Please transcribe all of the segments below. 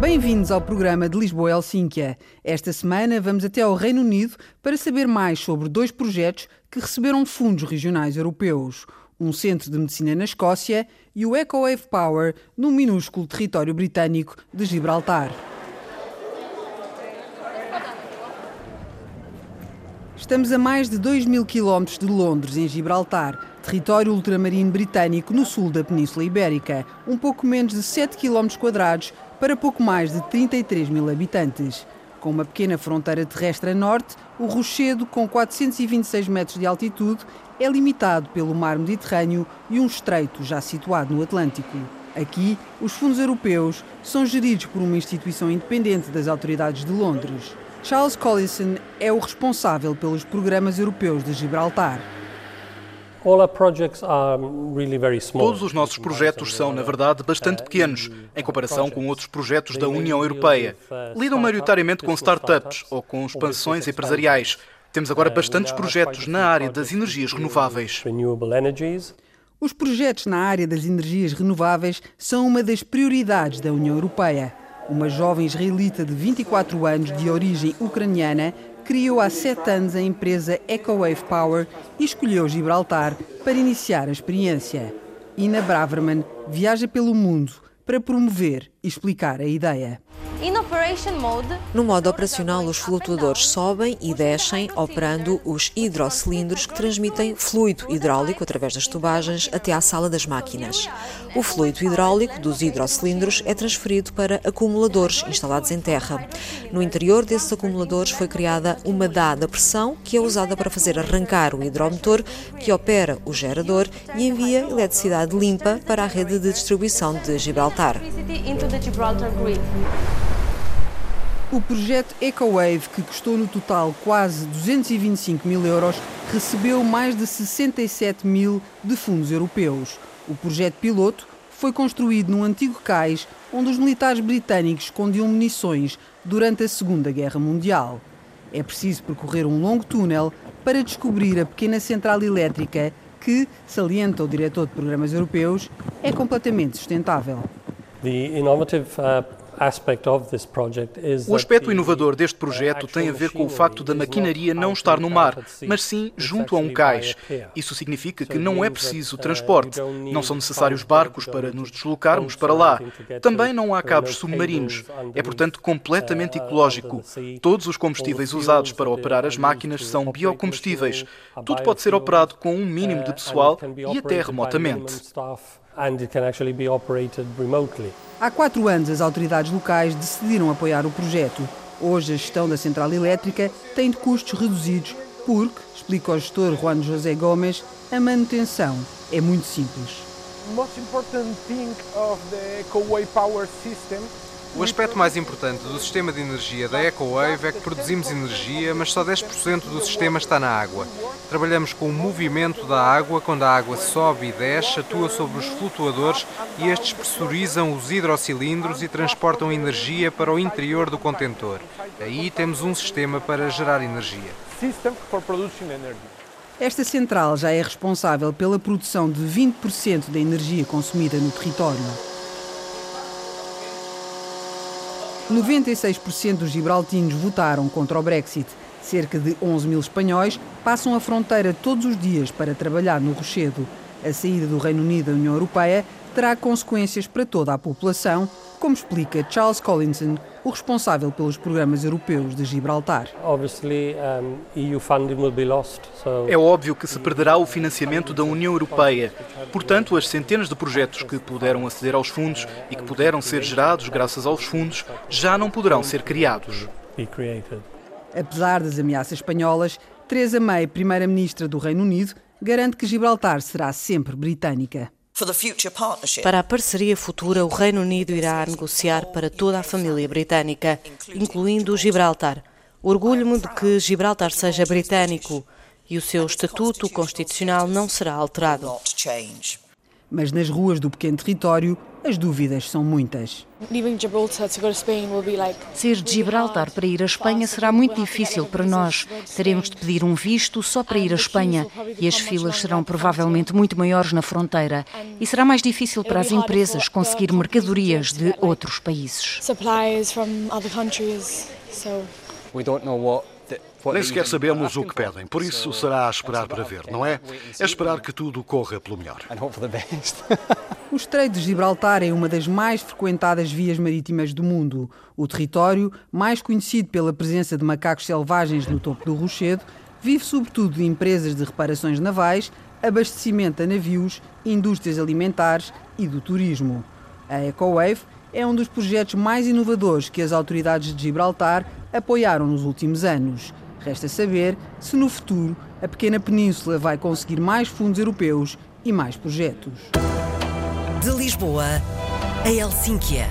Bem-vindos ao programa de Lisboa Helsínquia. Esta semana vamos até ao Reino Unido para saber mais sobre dois projetos que receberam fundos regionais europeus. Um centro de medicina na Escócia e o EcoWave Power no minúsculo território britânico de Gibraltar. Estamos a mais de 2 mil quilómetros de Londres, em Gibraltar, território ultramarino britânico no sul da Península Ibérica, um pouco menos de 7 quilómetros quadrados para pouco mais de 33 mil habitantes. Com uma pequena fronteira terrestre a norte, o Rochedo, com 426 metros de altitude, é limitado pelo mar Mediterrâneo e um estreito já situado no Atlântico. Aqui, os fundos europeus são geridos por uma instituição independente das autoridades de Londres. Charles Collison é o responsável pelos programas europeus de Gibraltar. Todos os nossos projetos são, na verdade, bastante pequenos em comparação com outros projetos da União Europeia. Lidam maioritariamente com startups ou com expansões empresariais. Temos agora bastantes projetos na área das energias renováveis. Os projetos na área das energias renováveis são uma das prioridades da União Europeia. Uma jovem israelita de 24 anos, de origem ucraniana, criou há sete anos a empresa EcoWave Power e escolheu Gibraltar para iniciar a experiência. Ina Braverman viaja pelo mundo para promover e explicar a ideia. No modo operacional, os flutuadores sobem e descem, operando os hidrocilindros que transmitem fluido hidráulico através das tubagens até à sala das máquinas. O fluido hidráulico dos hidrocilindros é transferido para acumuladores instalados em terra. No interior desses acumuladores foi criada uma dada pressão que é usada para fazer arrancar o hidromotor que opera o gerador e envia eletricidade limpa para a rede de distribuição de Gibraltar. O projeto EcoWave, que custou no total quase 225 mil euros, recebeu mais de 67 mil de fundos europeus. O projeto piloto foi construído num antigo cais onde os militares britânicos escondiam munições durante a Segunda Guerra Mundial. É preciso percorrer um longo túnel para descobrir a pequena central elétrica que, salienta o diretor de programas europeus, é completamente sustentável. The innovative uh, o aspecto inovador deste projeto tem a ver com o facto da maquinaria não estar no mar, mas sim junto a um cais. Isso significa que não é preciso transporte. Não são necessários barcos para nos deslocarmos para lá. Também não há cabos submarinos. É, portanto, completamente ecológico. Todos os combustíveis usados para operar as máquinas são biocombustíveis. Tudo pode ser operado com um mínimo de pessoal e até remotamente and it can actually be operated remotely. Há quatro anos, as autoridades locais decidiram apoiar o projeto. Hoje, a gestão da central elétrica tem de custos reduzidos porque, explica o gestor Juan José Gomes, a manutenção é muito simples. The most important thing of the EcoWay power system o aspecto mais importante do sistema de energia da EcoWave é que produzimos energia, mas só 10% do sistema está na água. Trabalhamos com o movimento da água, quando a água sobe e desce, atua sobre os flutuadores e estes pressurizam os hidrocilindros e transportam energia para o interior do contentor. Aí temos um sistema para gerar energia. Esta central já é responsável pela produção de 20% da energia consumida no território. 96% dos gibraltinos votaram contra o Brexit. Cerca de 11 mil espanhóis passam a fronteira todos os dias para trabalhar no Rochedo. A saída do Reino Unido da União Europeia terá consequências para toda a população, como explica Charles Collinson, o responsável pelos programas europeus de Gibraltar. É óbvio que se perderá o financiamento da União Europeia. Portanto, as centenas de projetos que puderam aceder aos fundos e que puderam ser gerados graças aos fundos já não poderão ser criados. Apesar das ameaças espanholas, Theresa May, primeira-ministra do Reino Unido, garante que Gibraltar será sempre britânica. Para a parceria futura, o Reino Unido irá negociar para toda a família britânica, incluindo Gibraltar. Orgulho-me de que Gibraltar seja britânico e o seu estatuto constitucional não será alterado. Mas nas ruas do pequeno território, as dúvidas são muitas. Ser de Gibraltar para ir à Espanha será muito difícil para nós. Teremos de pedir um visto só para ir à Espanha e as filas serão provavelmente muito maiores na fronteira. E será mais difícil para as empresas conseguir mercadorias de outros países. Nem sequer sabemos o que pedem, por isso será a esperar para ver, não é? É esperar que tudo corra pelo melhor. O Estreito de Gibraltar é uma das mais frequentadas vias marítimas do mundo. O território, mais conhecido pela presença de macacos selvagens no topo do rochedo, vive sobretudo de empresas de reparações navais, abastecimento a navios, indústrias alimentares e do turismo. A EcoWave é um dos projetos mais inovadores que as autoridades de Gibraltar apoiaram nos últimos anos. Resta saber se no futuro a pequena península vai conseguir mais fundos europeus e mais projetos. De Lisboa a Helsínquia.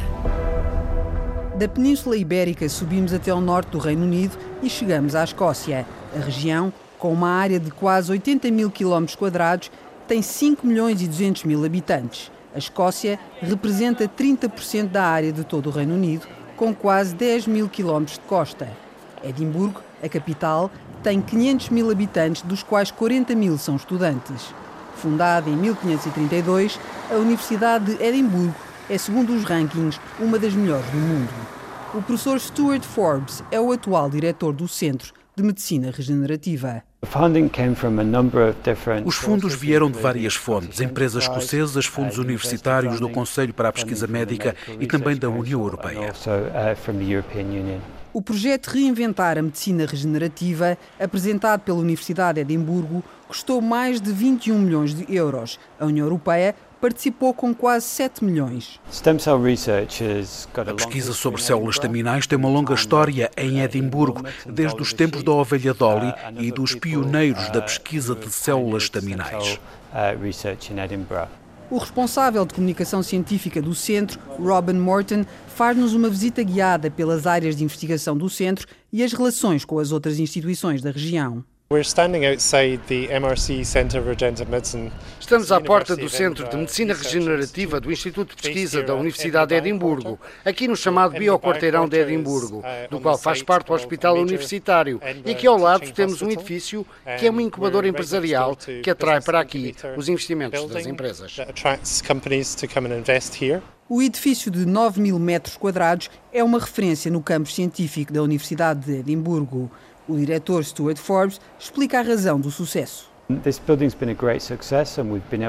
Da Península Ibérica subimos até ao norte do Reino Unido e chegamos à Escócia. A região, com uma área de quase 80 mil quilómetros quadrados, tem 5 milhões e 200 mil habitantes. A Escócia representa 30% da área de todo o Reino Unido, com quase 10 mil quilómetros de costa. Edimburgo a capital tem 500 mil habitantes, dos quais 40 mil são estudantes. Fundada em 1532, a Universidade de Edimburgo é, segundo os rankings, uma das melhores do mundo. O professor Stuart Forbes é o atual diretor do Centro de Medicina Regenerativa. Os fundos vieram de várias fontes, empresas escocesas, fundos universitários, do Conselho para a Pesquisa Médica e também da União Europeia. O projeto Reinventar a Medicina Regenerativa, apresentado pela Universidade de Edimburgo, custou mais de 21 milhões de euros. A União Europeia participou com quase 7 milhões. A pesquisa sobre células estaminais tem uma longa história em Edimburgo, desde os tempos da ovelha Dolly e dos pioneiros da pesquisa de células estaminais. O responsável de comunicação científica do centro, Robin Morton, faz-nos uma visita guiada pelas áreas de investigação do centro e as relações com as outras instituições da região. Estamos à porta do Centro de Medicina Regenerativa do Instituto de Pesquisa da Universidade de Edimburgo, aqui no chamado Bioquarteirão de Edimburgo, uh, do qual faz parte o Hospital Universitário. E aqui ao lado temos um edifício que é uma incubadora empresarial que atrai para aqui os investimentos das empresas. O edifício de 9 mil metros quadrados é uma referência no campo científico da Universidade de Edimburgo. O diretor Stuart Forbes explica a razão do sucesso.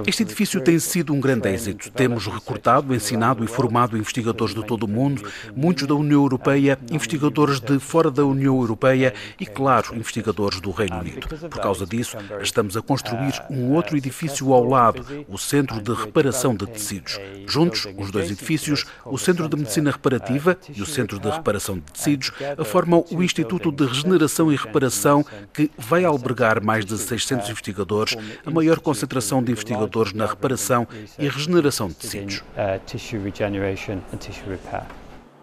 Este edifício tem sido um grande êxito. Temos recrutado, ensinado e formado investigadores de todo o mundo, muitos da União Europeia, investigadores de fora da União Europeia e, claro, investigadores do Reino Unido. Por causa disso, estamos a construir um outro edifício ao lado, o Centro de Reparação de Tecidos. Juntos, os dois edifícios, o Centro de Medicina Reparativa e o Centro de Reparação de Tecidos, formam o Instituto de Regeneração e Reparação, que vai albergar mais de 600 investigadores investigadores, a maior concentração de investigadores na reparação e regeneração de tecidos.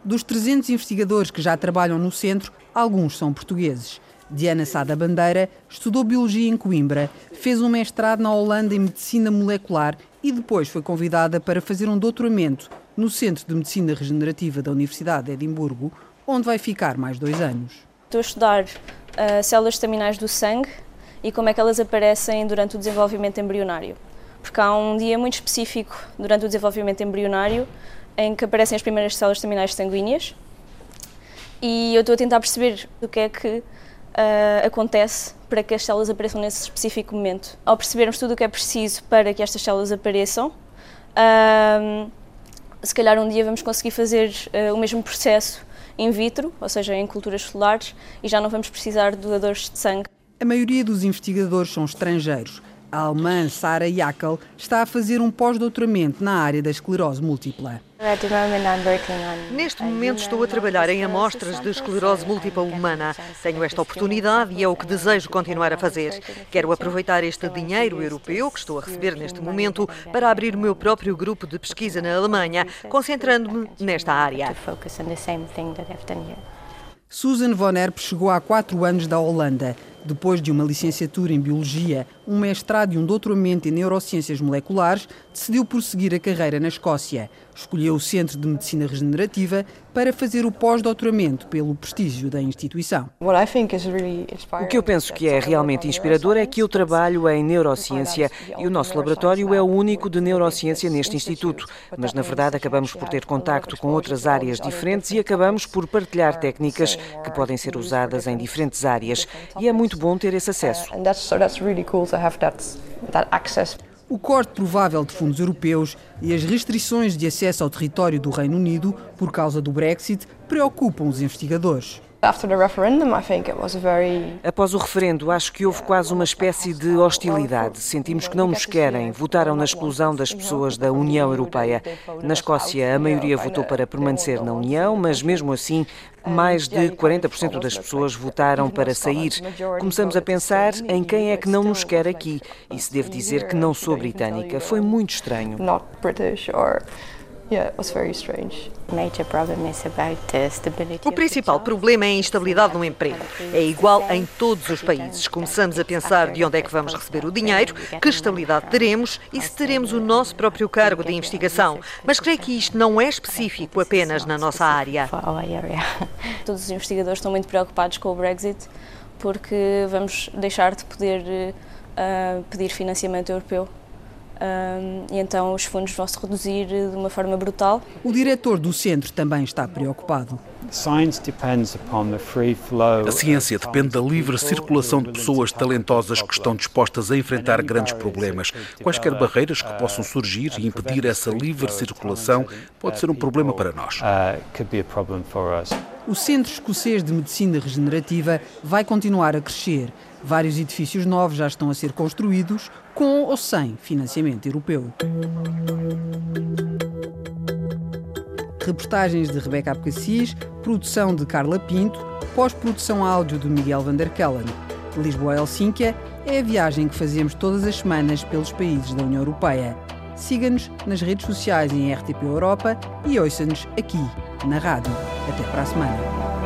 Dos 300 investigadores que já trabalham no centro, alguns são portugueses. Diana Sada Bandeira estudou Biologia em Coimbra, fez um mestrado na Holanda em Medicina Molecular e depois foi convidada para fazer um doutoramento no Centro de Medicina Regenerativa da Universidade de Edimburgo, onde vai ficar mais dois anos. Estou a estudar uh, células estaminais do sangue, e como é que elas aparecem durante o desenvolvimento embrionário. Porque há um dia muito específico durante o desenvolvimento embrionário em que aparecem as primeiras células estaminais sanguíneas e eu estou a tentar perceber o que é que uh, acontece para que as células apareçam nesse específico momento. Ao percebermos tudo o que é preciso para que estas células apareçam, uh, se calhar um dia vamos conseguir fazer uh, o mesmo processo in vitro, ou seja, em culturas solares, e já não vamos precisar de doadores de sangue. A maioria dos investigadores são estrangeiros. A alemã Sara Jackel está a fazer um pós-doutoramento na área da esclerose múltipla. Neste momento estou a trabalhar em amostras de esclerose múltipla humana. Tenho esta oportunidade e é o que desejo continuar a fazer. Quero aproveitar este dinheiro europeu que estou a receber neste momento para abrir o meu próprio grupo de pesquisa na Alemanha, concentrando-me nesta área. Susan von Erp chegou há quatro anos da Holanda. Depois de uma licenciatura em Biologia, um mestrado e um doutoramento em Neurociências Moleculares, decidiu prosseguir a carreira na Escócia. Escolheu o Centro de Medicina Regenerativa para fazer o pós-doutoramento pelo prestígio da instituição. O que eu penso que é realmente inspirador é que eu trabalho em neurociência e o nosso laboratório é o único de neurociência neste instituto, mas na verdade acabamos por ter contacto com outras áreas diferentes e acabamos por partilhar técnicas que podem ser usadas em diferentes áreas. E é muito bom ter esse acesso. O corte provável de fundos europeus e as restrições de acesso ao território do Reino Unido por causa do Brexit preocupam os investigadores. Após o referendo, acho que houve quase uma espécie de hostilidade. Sentimos que não nos querem. Votaram na exclusão das pessoas da União Europeia. Na Escócia, a maioria votou para permanecer na União, mas mesmo assim, mais de 40% das pessoas votaram para sair. Começamos a pensar em quem é que não nos quer aqui. E se devo dizer que não sou britânica. Foi muito estranho. O principal problema é a instabilidade no emprego. É igual em todos os países. Começamos a pensar de onde é que vamos receber o dinheiro, que estabilidade teremos e se teremos o nosso próprio cargo de investigação. Mas creio que isto não é específico apenas na nossa área. Todos os investigadores estão muito preocupados com o Brexit porque vamos deixar de poder uh, pedir financiamento europeu um, e então os fundos vão se reduzir de uma forma brutal. O diretor do centro também está preocupado. A ciência depende da livre circulação de pessoas talentosas que estão dispostas a enfrentar grandes problemas. Quaisquer barreiras que possam surgir e impedir essa livre circulação pode ser um problema para nós. O Centro Escocês de Medicina Regenerativa vai continuar a crescer. Vários edifícios novos já estão a ser construídos, com ou sem financiamento europeu. Reportagens de Rebeca Abcacis, produção de Carla Pinto, pós-produção áudio de Miguel Vanderkellen. Lisboa-Helsínquia é a viagem que fazemos todas as semanas pelos países da União Europeia. Siga-nos nas redes sociais em RTP Europa e ouça-nos aqui, na rádio. Até para a semana.